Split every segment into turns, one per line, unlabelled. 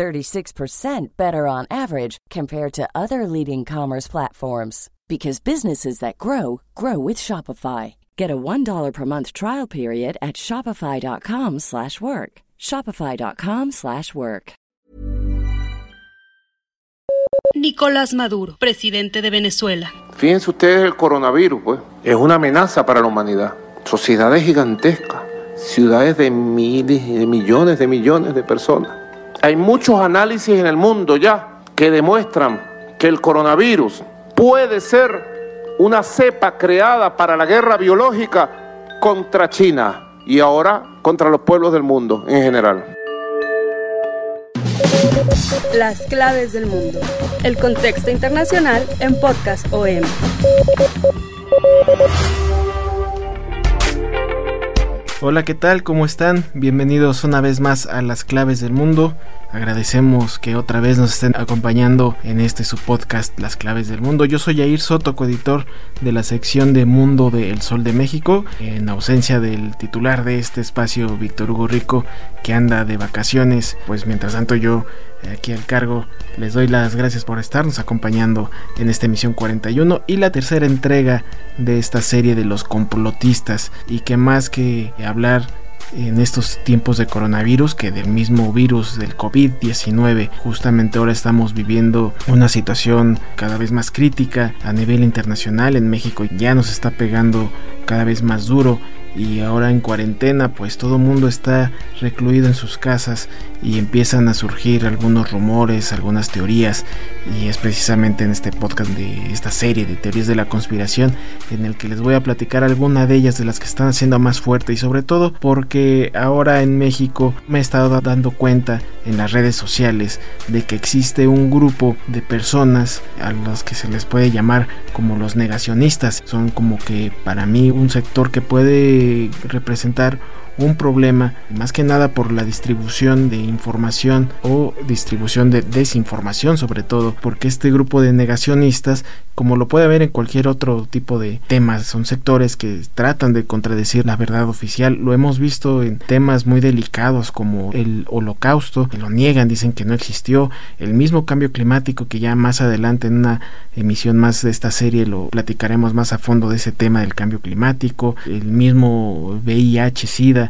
36% better on average compared to other leading commerce platforms because businesses that grow grow with Shopify. Get a $1 per month trial period at shopify.com/work. shopify.com/work.
Nicolás Maduro, presidente de Venezuela.
Fíjense ustedes el coronavirus, pues, es una amenaza para la humanidad. Sociedades gigantescas, ciudades de miles de millones de millones de personas. Hay muchos análisis en el mundo ya que demuestran que el coronavirus puede ser una cepa creada para la guerra biológica contra China y ahora contra los pueblos del mundo en general.
Las claves del mundo. El contexto internacional en Podcast OM.
Hola, ¿qué tal? ¿Cómo están? Bienvenidos una vez más a las claves del mundo. Agradecemos que otra vez nos estén acompañando en este su podcast Las claves del mundo. Yo soy Jair Soto, coeditor de la sección de Mundo de El Sol de México, en ausencia del titular de este espacio, Víctor Hugo Rico, que anda de vacaciones. Pues mientras tanto yo aquí al cargo les doy las gracias por estarnos acompañando en esta emisión 41 y la tercera entrega de esta serie de los complotistas y que más que hablar en estos tiempos de coronavirus que del mismo virus del COVID-19. Justamente ahora estamos viviendo una situación cada vez más crítica a nivel internacional. En México ya nos está pegando cada vez más duro y ahora en cuarentena pues todo mundo está recluido en sus casas y empiezan a surgir algunos rumores, algunas teorías y es precisamente en este podcast de esta serie de teorías de la conspiración en el que les voy a platicar alguna de ellas de las que están haciendo más fuerte y sobre todo porque ahora en México me he estado dando cuenta en las redes sociales de que existe un grupo de personas a los que se les puede llamar como los negacionistas. Son como que para mí un sector que puede representar un problema, más que nada por la distribución de información o distribución de desinformación sobre todo, porque este grupo de negacionistas, como lo puede haber en cualquier otro tipo de temas, son sectores que tratan de contradecir la verdad oficial, lo hemos visto en temas muy delicados como el holocausto, que lo niegan, dicen que no existió, el mismo cambio climático que ya más adelante en una emisión más de esta serie lo platicaremos más a fondo de ese tema del cambio climático, el mismo VIH, SIDA,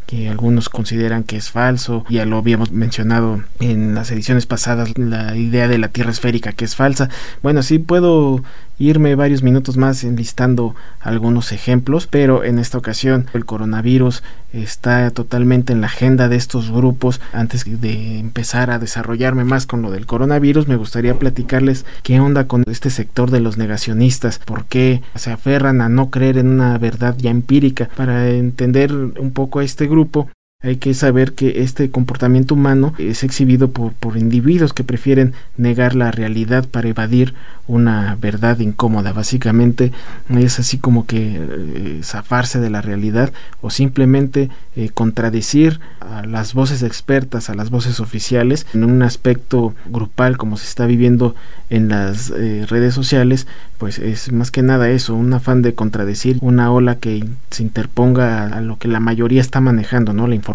que algunos consideran que es falso, ya lo habíamos mencionado en las ediciones pasadas, la idea de la Tierra esférica que es falsa. Bueno, sí puedo irme varios minutos más enlistando algunos ejemplos, pero en esta ocasión el coronavirus está totalmente en la agenda de estos grupos. Antes de empezar a desarrollarme más con lo del coronavirus, me gustaría platicarles qué onda con este sector de los negacionistas, por qué se aferran a no creer en una verdad ya empírica. Para entender un poco este grupo, hay que saber que este comportamiento humano es exhibido por, por, individuos que prefieren negar la realidad para evadir una verdad incómoda. Básicamente es así como que eh, zafarse de la realidad o simplemente eh, contradecir a las voces expertas, a las voces oficiales en un aspecto grupal como se está viviendo en las eh, redes sociales, pues es más que nada eso, un afán de contradecir una ola que se interponga a, lo que la mayoría está manejando, ¿no? La información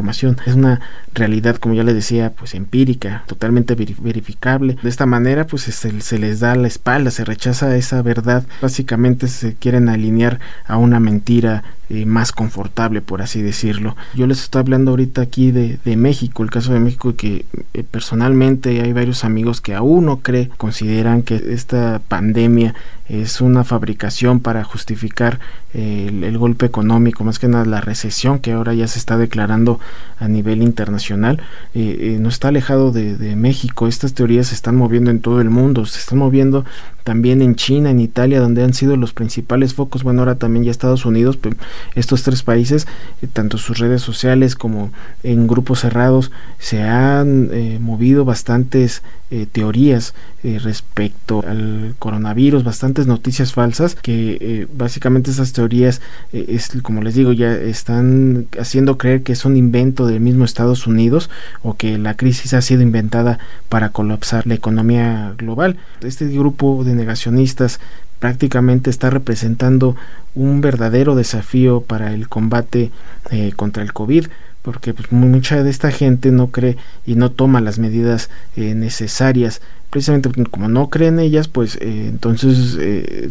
es una realidad, como ya les decía, pues empírica, totalmente verificable. De esta manera, pues se, se les da la espalda, se rechaza esa verdad, básicamente se quieren alinear a una mentira eh, más confortable, por así decirlo. Yo les estoy hablando ahorita aquí de, de México, el caso de México, que eh, personalmente hay varios amigos que aún no creen, consideran que esta pandemia es una fabricación para justificar eh, el, golpe económico, más que nada la recesión que ahora ya se está declarando a nivel internacional, no está alejado de, de México. Estas teorías se están moviendo en todo el mundo, se están moviendo también en China, en Italia, donde han sido los principales focos, bueno, ahora también ya Estados Unidos, estos tres países, eh, tanto sus redes sociales como en grupos cerrados, se han eh, movido bastantes eh, teorías respecto al coronavirus, bastantes noticias falsas, que básicamente esas teorías, es como les digo, ya están haciendo creer que es un invento del mismo Estados Unidos o que la crisis ha sido inventada para colapsar la economía global. Este grupo de negacionistas prácticamente está representando un verdadero desafío para el combate eh, contra el COVID porque pues, mucha de esta gente no cree y no toma las medidas eh, necesarias precisamente como no creen ellas pues eh, entonces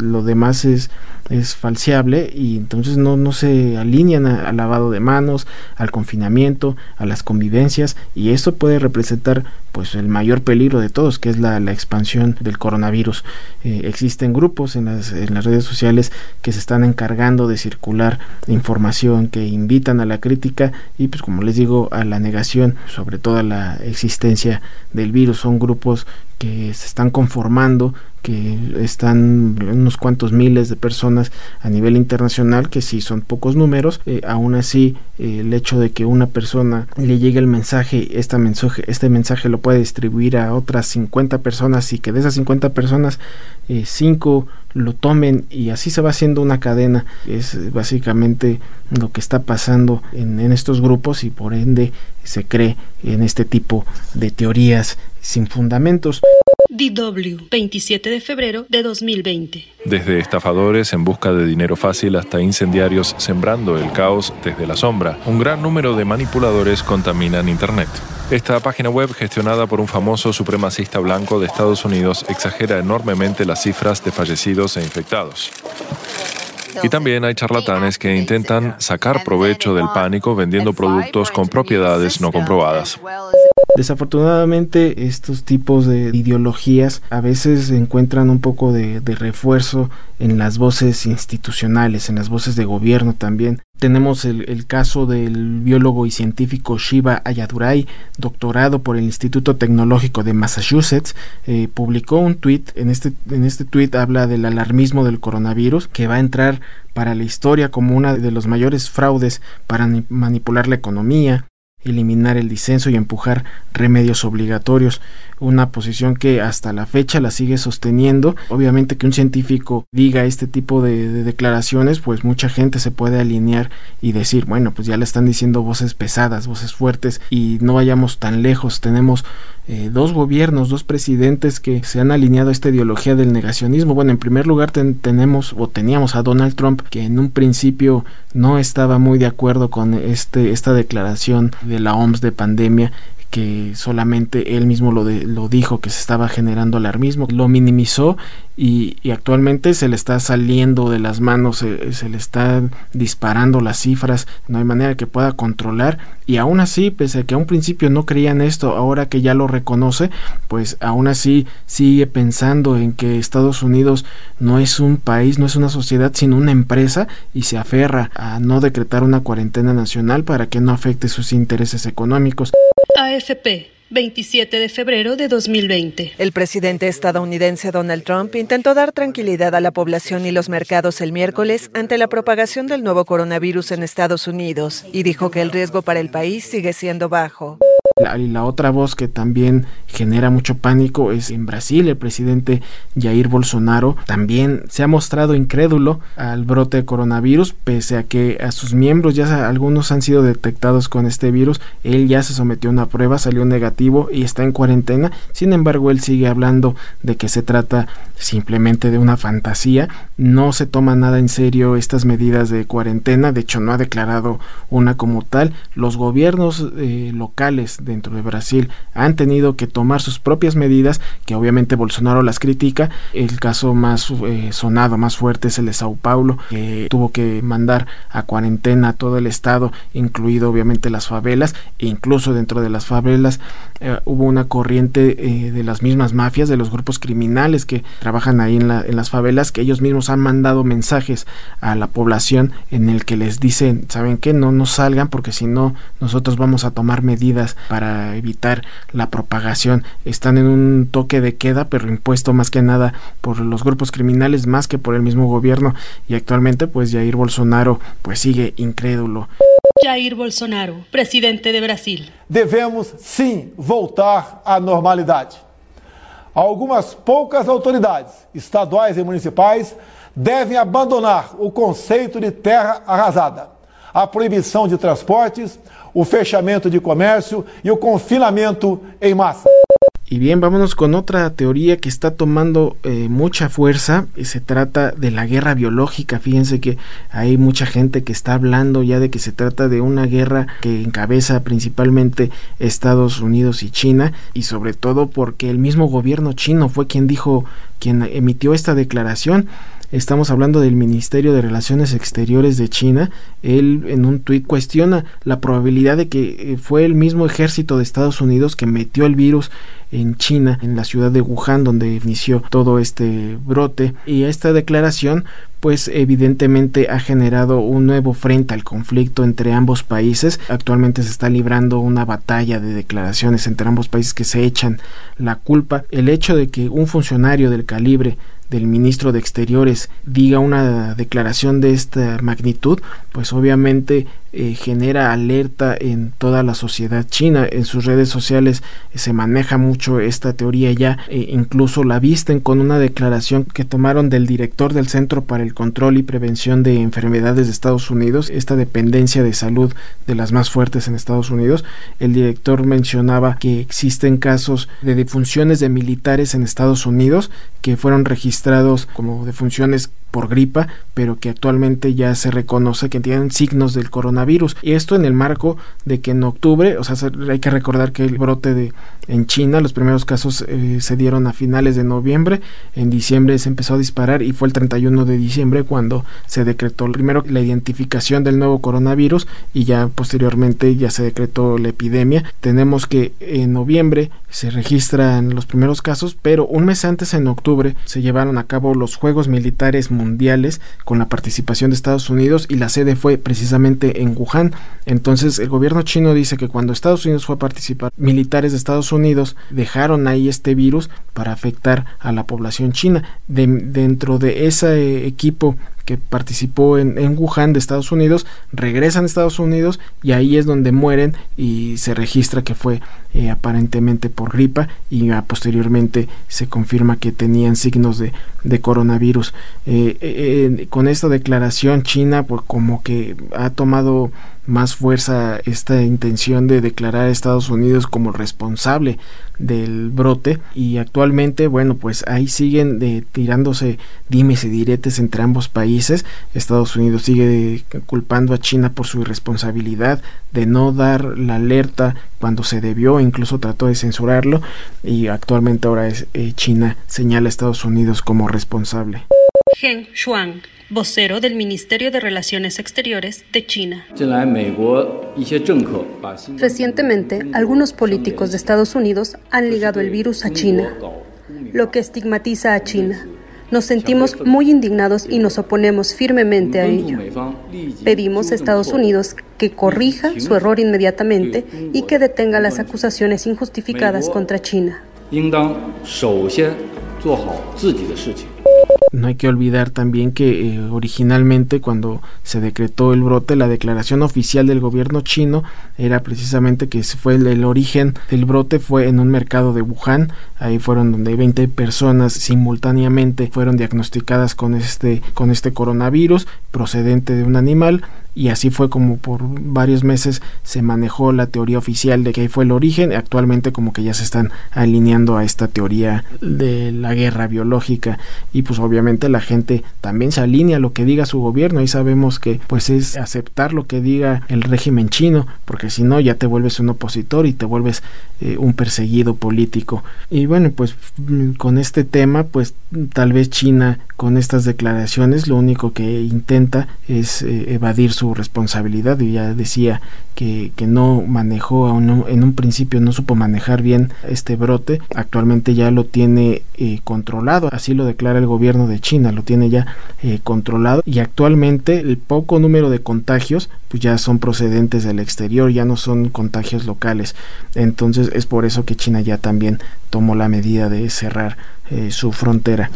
lo demás es es falseable y entonces no, no se alinean al lavado de manos, al confinamiento, a las convivencias y eso puede representar pues el mayor peligro de todos que es la, la expansión del coronavirus. Eh, existen grupos en las, en las redes sociales que se están encargando de circular información que invitan a la crítica y pues como les digo a la negación sobre toda la existencia del virus. Son grupos que se están conformando que están unos cuantos miles de personas a nivel internacional, que si son pocos números, eh, aún así eh, el hecho de que una persona le llegue el mensaje, este mensaje, este mensaje lo puede distribuir a otras 50 personas y que de esas 50 personas 5 eh, lo tomen y así se va haciendo una cadena. Es básicamente lo que está pasando en, en estos grupos y por ende se cree en este tipo de teorías sin fundamentos.
DW, 27 de febrero de 2020.
Desde estafadores en busca de dinero fácil hasta incendiarios sembrando el caos desde la sombra, un gran número de manipuladores contaminan Internet. Esta página web, gestionada por un famoso supremacista blanco de Estados Unidos, exagera enormemente las cifras de fallecidos e infectados. Y también hay charlatanes que intentan sacar provecho del pánico vendiendo productos con propiedades no comprobadas.
Desafortunadamente estos tipos de ideologías a veces encuentran un poco de, refuerzo en las voces institucionales, en las voces de gobierno también. Tenemos el, caso del biólogo y científico Shiva Ayadurai, doctorado por el Instituto Tecnológico de Massachusetts, eh, publicó un tweet, en este, en este tweet habla del alarmismo del coronavirus, que va a entrar para la historia como uno de los mayores fraudes para manipular la economía, eliminar el disenso y empujar remedios obligatorios, una posición que hasta la fecha la sigue sosteniendo. Obviamente que un científico diga este tipo de, declaraciones, pues mucha gente se puede alinear y decir, bueno, pues ya le están diciendo voces pesadas, voces fuertes y no vayamos tan lejos. Tenemos eh, dos gobiernos, dos presidentes que se han alineado a esta ideología del negacionismo. Bueno, en primer lugar tenemos o teníamos a Donald Trump que en un principio no estaba muy de acuerdo con este esta declaración de la OMS de pandemia que solamente él mismo lo, lo dijo que se estaba generando alarmismo, lo minimizó y, actualmente se le está saliendo de las manos, se, le está disparando las cifras, no hay manera que pueda controlar y aún así, pese a que a un principio no creían esto, ahora que ya lo reconoce, pues aún así sigue pensando en que Estados Unidos no es un país, no es una sociedad, sino una empresa y se aferra a no decretar una cuarentena nacional para que no afecte sus intereses económicos.
AFP 27 de febrero de 2020.
El presidente estadounidense Donald Trump intentó dar tranquilidad a la población y los mercados el miércoles ante la propagación del nuevo coronavirus en Estados Unidos y dijo que el riesgo para el país sigue siendo bajo.
La, la otra voz que también genera mucho pánico es en Brasil. El presidente Jair Bolsonaro también se ha mostrado incrédulo al brote de coronavirus, pese a que a sus miembros ya algunos han sido detectados con este virus. Él ya se sometió a una prueba, salió negativo y está en cuarentena. Sin embargo, él sigue hablando de que se trata simplemente de una fantasía. No se toma nada en serio estas medidas de cuarentena. De hecho, no ha declarado una como tal. Los gobiernos eh, locales dentro de Brasil han tenido que tomar sus propias medidas, que obviamente Bolsonaro las critica. El caso más eh, sonado, más fuerte es el de Sao Paulo, que tuvo que mandar a cuarentena a todo el estado, incluido obviamente las favelas, e incluso dentro de las favelas eh, hubo una corriente eh, de las mismas mafias, de los grupos criminales que trabajan ahí en, en las favelas, que ellos mismos han mandado mensajes a la población en el que les dicen, ¿saben qué? No, no salgan porque si no nosotros vamos a tomar medidas para evitar la propagación. Están en un toque de queda, pero impuesto más que nada por los grupos criminales más que por el mismo gobierno y actualmente pues Jair Bolsonaro pues sigue incrédulo.
Jair Bolsonaro, presidente de Brasil.
Devemos sim voltar à normalidade. Algumas poucas autoridades estaduais e municipais devem abandonar o conceito de terra arrasada, a proibição de transportes, o fechamento de comércio e o confinamento em massa.
Y bien, vámonos con otra teoría que está tomando eh, mucha fuerza. Y se trata de la guerra biológica. Fíjense que hay mucha gente que está hablando ya de que se trata de una guerra que encabeza principalmente Estados Unidos y China. Y sobre todo porque el mismo gobierno chino fue quien dijo, quien emitió esta declaración. Estamos hablando del Ministerio de Relaciones Exteriores de China. Él en un tuit cuestiona la probabilidad de que eh, fue el mismo ejército de Estados Unidos que metió el virus en China, en la ciudad de Wuhan, donde inició todo este brote. Y esta declaración, pues evidentemente ha generado un nuevo frente al conflicto entre ambos países. Actualmente se está librando una batalla de declaraciones entre ambos países que se echan la culpa. El hecho de que un funcionario del calibre del ministro de Exteriores diga una declaración de esta magnitud, pues obviamente eh, genera alerta en toda la sociedad china. En sus redes sociales eh, se maneja mucho esta teoría ya, e incluso la visten con una declaración que tomaron del director del Centro para el Control y Prevención de Enfermedades de Estados Unidos, esta dependencia de salud de las más fuertes en Estados Unidos. El director mencionaba que existen casos de defunciones de militares en Estados Unidos que fueron registrados como defunciones por gripa, pero que actualmente ya se reconoce que tienen signos del coronavirus. Y esto en el marco de que en octubre, o sea, hay que recordar que el brote de en China, los primeros casos eh, se dieron a finales de noviembre, en diciembre se empezó a disparar y fue el 31 de diciembre cuando se decretó primero la identificación del nuevo coronavirus y ya posteriormente ya se decretó la epidemia. Tenemos que en noviembre se registran los primeros casos, pero un mes antes en octubre se llevaron a cabo los Juegos Militares Mundiales con la participación de Estados Unidos y la sede fue precisamente en Wuhan. Entonces el gobierno chino dice que cuando Estados Unidos fue a participar, militares de Estados Unidos dejaron ahí este virus para afectar a la población china. dentro de ese equipo que participó en, en, Wuhan de Estados Unidos, regresan a Estados Unidos y ahí es donde mueren y se registra que fue eh, aparentemente por gripa y posteriormente se confirma que tenían signos de, de coronavirus. Eh, eh, con esta declaración China pues como que ha tomado más fuerza esta intención de declarar a Estados Unidos como responsable del brote. Y actualmente bueno pues ahí siguen de, tirándose dimes y diretes entre ambos países. Estados Unidos sigue culpando a China por su irresponsabilidad de no dar la alerta cuando se debió incluso trató de censurarlo. Y actualmente ahora es eh, China señala a Estados Unidos como responsable
Geng Shuang vocero del Ministerio de Relaciones Exteriores de China.
Recientemente, algunos políticos de Estados Unidos han ligado el virus a China, lo que estigmatiza a China. Nos sentimos muy indignados y nos oponemos firmemente a ello. Pedimos a Estados Unidos que corrija su error inmediatamente y que detenga las acusaciones injustificadas contra China.
No hay que olvidar también que eh, originalmente cuando se decretó el brote, la declaración oficial del gobierno chino era precisamente que fue el, origen del brote fue en un mercado de Wuhan, ahí fueron donde 20 personas simultáneamente fueron diagnosticadas con este con este coronavirus procedente de un animal y así fue como por varios meses se manejó la teoría oficial de que ahí fue el origen. Actualmente como que ya se están alineando a esta teoría de la guerra biológica y pues obviamente la gente también se alinea a lo que diga su gobierno y sabemos que pues es aceptar lo que diga el régimen chino porque si no ya te vuelves un opositor y te vuelves eh, un perseguido político y bueno pues con este tema pues tal vez China con estas declaraciones lo único que intenta es eh, evadir su su responsabilidad y ya decía que, que no manejó en un principio no supo manejar bien este brote actualmente ya lo tiene eh, controlado así lo declara el gobierno de China lo tiene ya eh, controlado y actualmente el poco número de contagios pues ya son procedentes del exterior ya no son contagios locales. Entonces es por eso que China ya también tomó la medida de cerrar eh, su frontera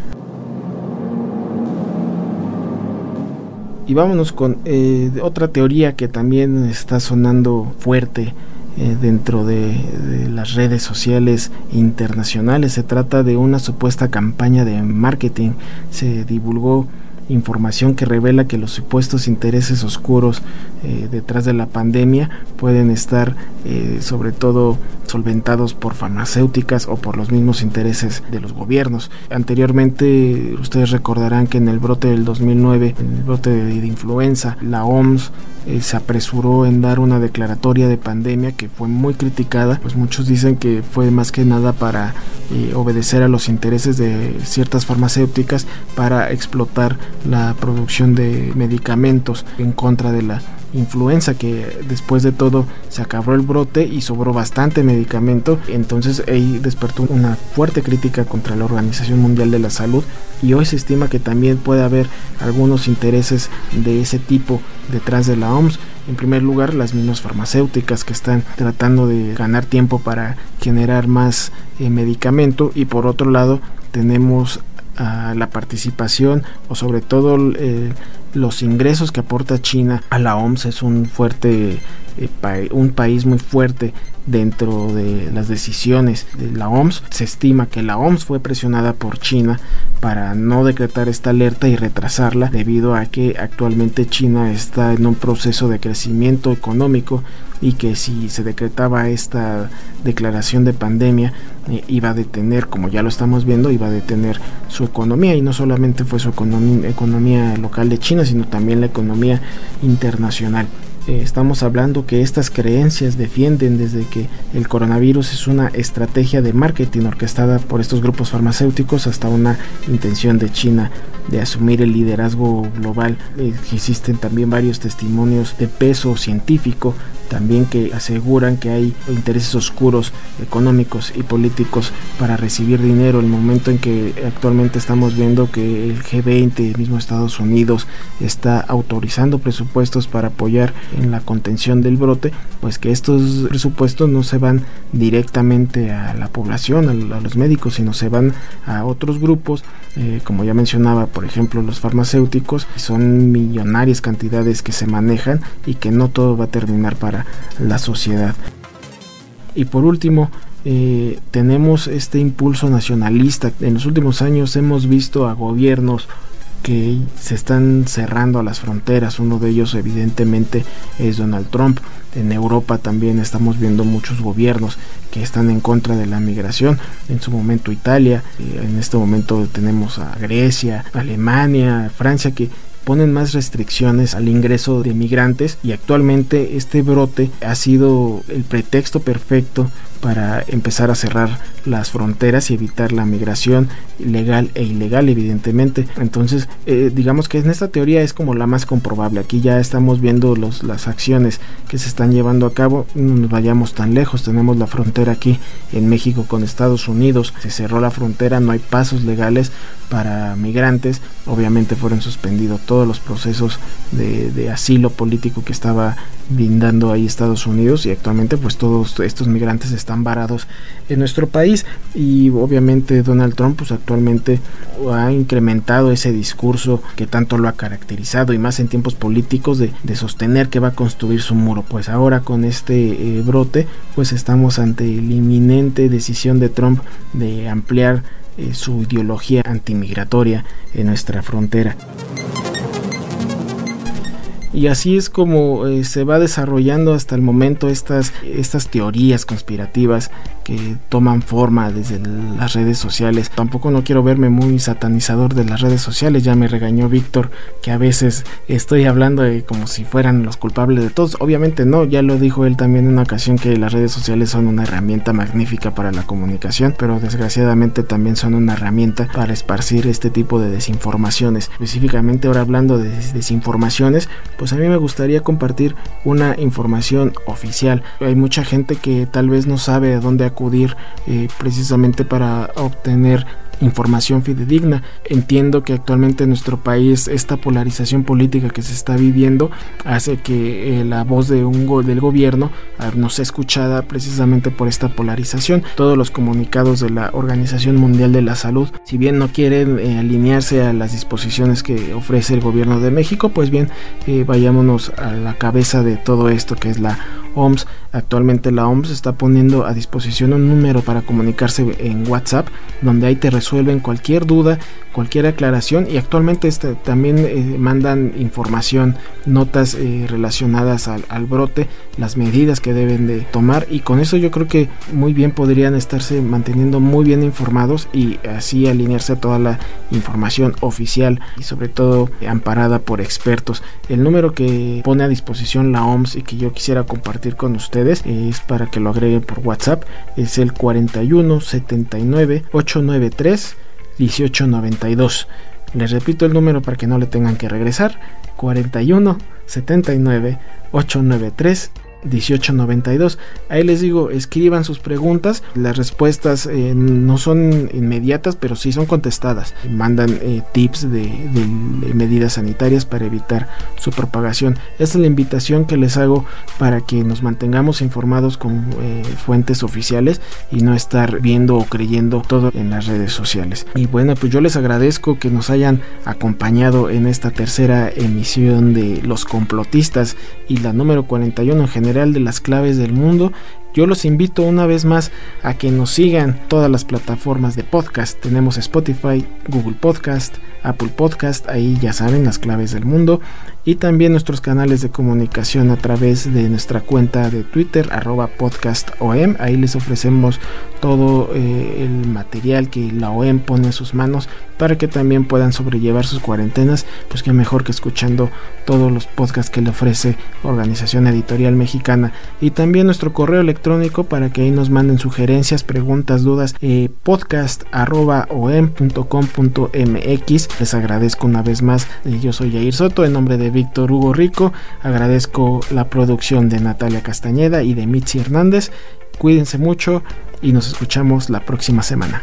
Y vámonos con eh, otra teoría que también está sonando fuerte eh, dentro de, de, las redes sociales internacionales. Se trata de una supuesta campaña de marketing. Se divulgó información que revela que los supuestos intereses oscuros eh, detrás de la pandemia pueden estar eh, sobre todo solventados por farmacéuticas o por los mismos intereses de los gobiernos. Anteriormente ustedes recordarán que en el brote del 2009, en el brote de, influenza, la OMS eh, se apresuró en dar una declaratoria de pandemia que fue muy criticada, pues muchos dicen que fue más que nada para eh, obedecer a los intereses de ciertas farmacéuticas para explotar la producción de medicamentos en contra de la influenza que después de todo se acabó el brote y sobró bastante medicamento. Entonces ahí despertó una fuerte crítica contra la Organización Mundial de la Salud y hoy se estima que también puede haber algunos intereses de ese tipo detrás de la OMS en primer lugar las mismas farmacéuticas que están tratando de ganar tiempo para generar más eh, medicamento y por otro lado tenemos a la participación o sobre todo eh, los ingresos que aporta China a la OMS es un fuerte eh, un país muy fuerte dentro de las decisiones de la OMS. Se estima que la OMS fue presionada por China para no decretar esta alerta y retrasarla debido a que actualmente China está en un proceso de crecimiento económico y que si se decretaba esta declaración de pandemia eh, iba a detener, como ya lo estamos viendo, iba a detener su economía y no solamente fue su economía, local de China, sino también la economía internacional. Eh, estamos hablando que estas creencias defienden desde que el coronavirus es una estrategia de marketing orquestada por estos grupos farmacéuticos hasta una intención de China de asumir el liderazgo global. existen también varios testimonios de peso científico también que aseguran que hay intereses oscuros económicos y políticos para recibir dinero. El momento en que actualmente estamos viendo que el G20, el mismo Estados Unidos, está autorizando presupuestos para apoyar en la contención del brote, pues que estos presupuestos no se van directamente a la población, a, los médicos, sino se van a otros grupos, eh, como ya mencionaba, por ejemplo, los farmacéuticos, son millonarias cantidades que se manejan y que no todo va a terminar para la sociedad. Y por último, eh, tenemos este impulso nacionalista. En los últimos años hemos visto a gobiernos que se están cerrando las fronteras. Uno de ellos evidentemente es Donald Trump. En Europa también estamos viendo muchos gobiernos que están en contra de la migración. En su momento Italia, eh, en este momento tenemos a Grecia, Alemania, Francia que ponen más restricciones al ingreso de migrantes y actualmente este brote ha sido el pretexto perfecto para empezar a cerrar las fronteras y evitar la migración legal e ilegal evidentemente. Entonces eh, digamos que en esta teoría es como la más comprobable. Aquí ya estamos viendo los, las acciones que se están llevando a cabo. No nos vayamos tan lejos. Tenemos la frontera aquí en México con Estados Unidos. Se cerró la frontera no hay pasos legales para migrantes. Obviamente fueron suspendidos todos los procesos de, de asilo político que estaba brindando ahí Estados Unidos y actualmente pues todos estos migrantes están varados en nuestro país y obviamente Donald Trump pues actualmente ha incrementado ese discurso que tanto lo ha caracterizado y más en tiempos políticos de, sostener que va a construir su muro pues ahora con este eh, brote pues estamos ante la inminente decisión de Trump de ampliar eh, su ideología antimigratoria en nuestra frontera. Y así es como eh, se va desarrollando hasta el momento estas, estas teorías conspirativas toman forma desde las redes sociales. Tampoco no quiero verme muy satanizador de las redes sociales, ya me regañó Víctor que a veces estoy hablando de como si fueran los culpables de todos. Obviamente no, ya lo dijo él también en una ocasión que las redes sociales son una herramienta magnífica para la comunicación, pero desgraciadamente también son una herramienta para esparcir este tipo de desinformaciones. Específicamente ahora hablando de desinformaciones, pues a mí me gustaría compartir una información oficial. Hay mucha gente que tal vez no sabe a dónde acudir eh, precisamente para obtener información fidedigna. Entiendo que actualmente en nuestro país esta polarización política que se está viviendo hace que eh, la voz de un del gobierno ah, no sea escuchada precisamente por esta polarización. Todos los comunicados de la Organización Mundial de la Salud, si bien no quieren eh, alinearse a las disposiciones que ofrece el gobierno de México, pues bien, eh, vayámonos a la cabeza de todo esto que es la OMS. Actualmente la OMS está poniendo a disposición un número para comunicarse en WhatsApp, donde ahí te resuelven cualquier duda, cualquier aclaración y actualmente este, también eh, mandan información, notas eh, relacionadas al, brote, las medidas que deben de tomar y con eso yo creo que muy bien podrían estarse manteniendo muy bien informados y así alinearse a toda la información oficial y sobre todo amparada por expertos. El número que pone a disposición la OMS y que yo quisiera compartir con ustedes es para que lo agreguen por WhatsApp, es el 41 79 893 1892. Les repito el número para que no le tengan que regresar. 41 79 893 1892. Ahí les digo, escriban sus preguntas. Las respuestas eh, no son inmediatas, pero sí son contestadas. Mandan eh, tips de, medidas sanitarias para evitar su propagación. Esta es la invitación que les hago para que nos mantengamos informados con eh, fuentes oficiales y no estar viendo o creyendo todo en las redes sociales. Y bueno, pues yo les agradezco que nos hayan acompañado en esta tercera emisión de Los complotistas y la número 41 en general de las claves del mundo. Yo los invito una vez más a que nos sigan todas las plataformas de podcast. Tenemos Spotify, Google Podcast, Apple Podcast, ahí ya saben las claves del mundo. Y también nuestros canales de comunicación a través de nuestra cuenta de Twitter, arroba podcastom. Ahí les ofrecemos todo eh, el material que la OEM pone en sus manos para que también puedan sobrellevar sus cuarentenas, pues que mejor que escuchando todos los podcasts que le ofrece Organización Editorial Mexicana. Y también nuestro correo electrónico para que ahí nos manden sugerencias, preguntas, dudas, eh, podcast.om.com.mx. Les agradezco una vez más. Eh, yo soy Jair Soto en nombre de Víctor Hugo Rico. Agradezco la producción de Natalia Castañeda y de Mitzi Hernández. Cuídense mucho y nos escuchamos la próxima semana.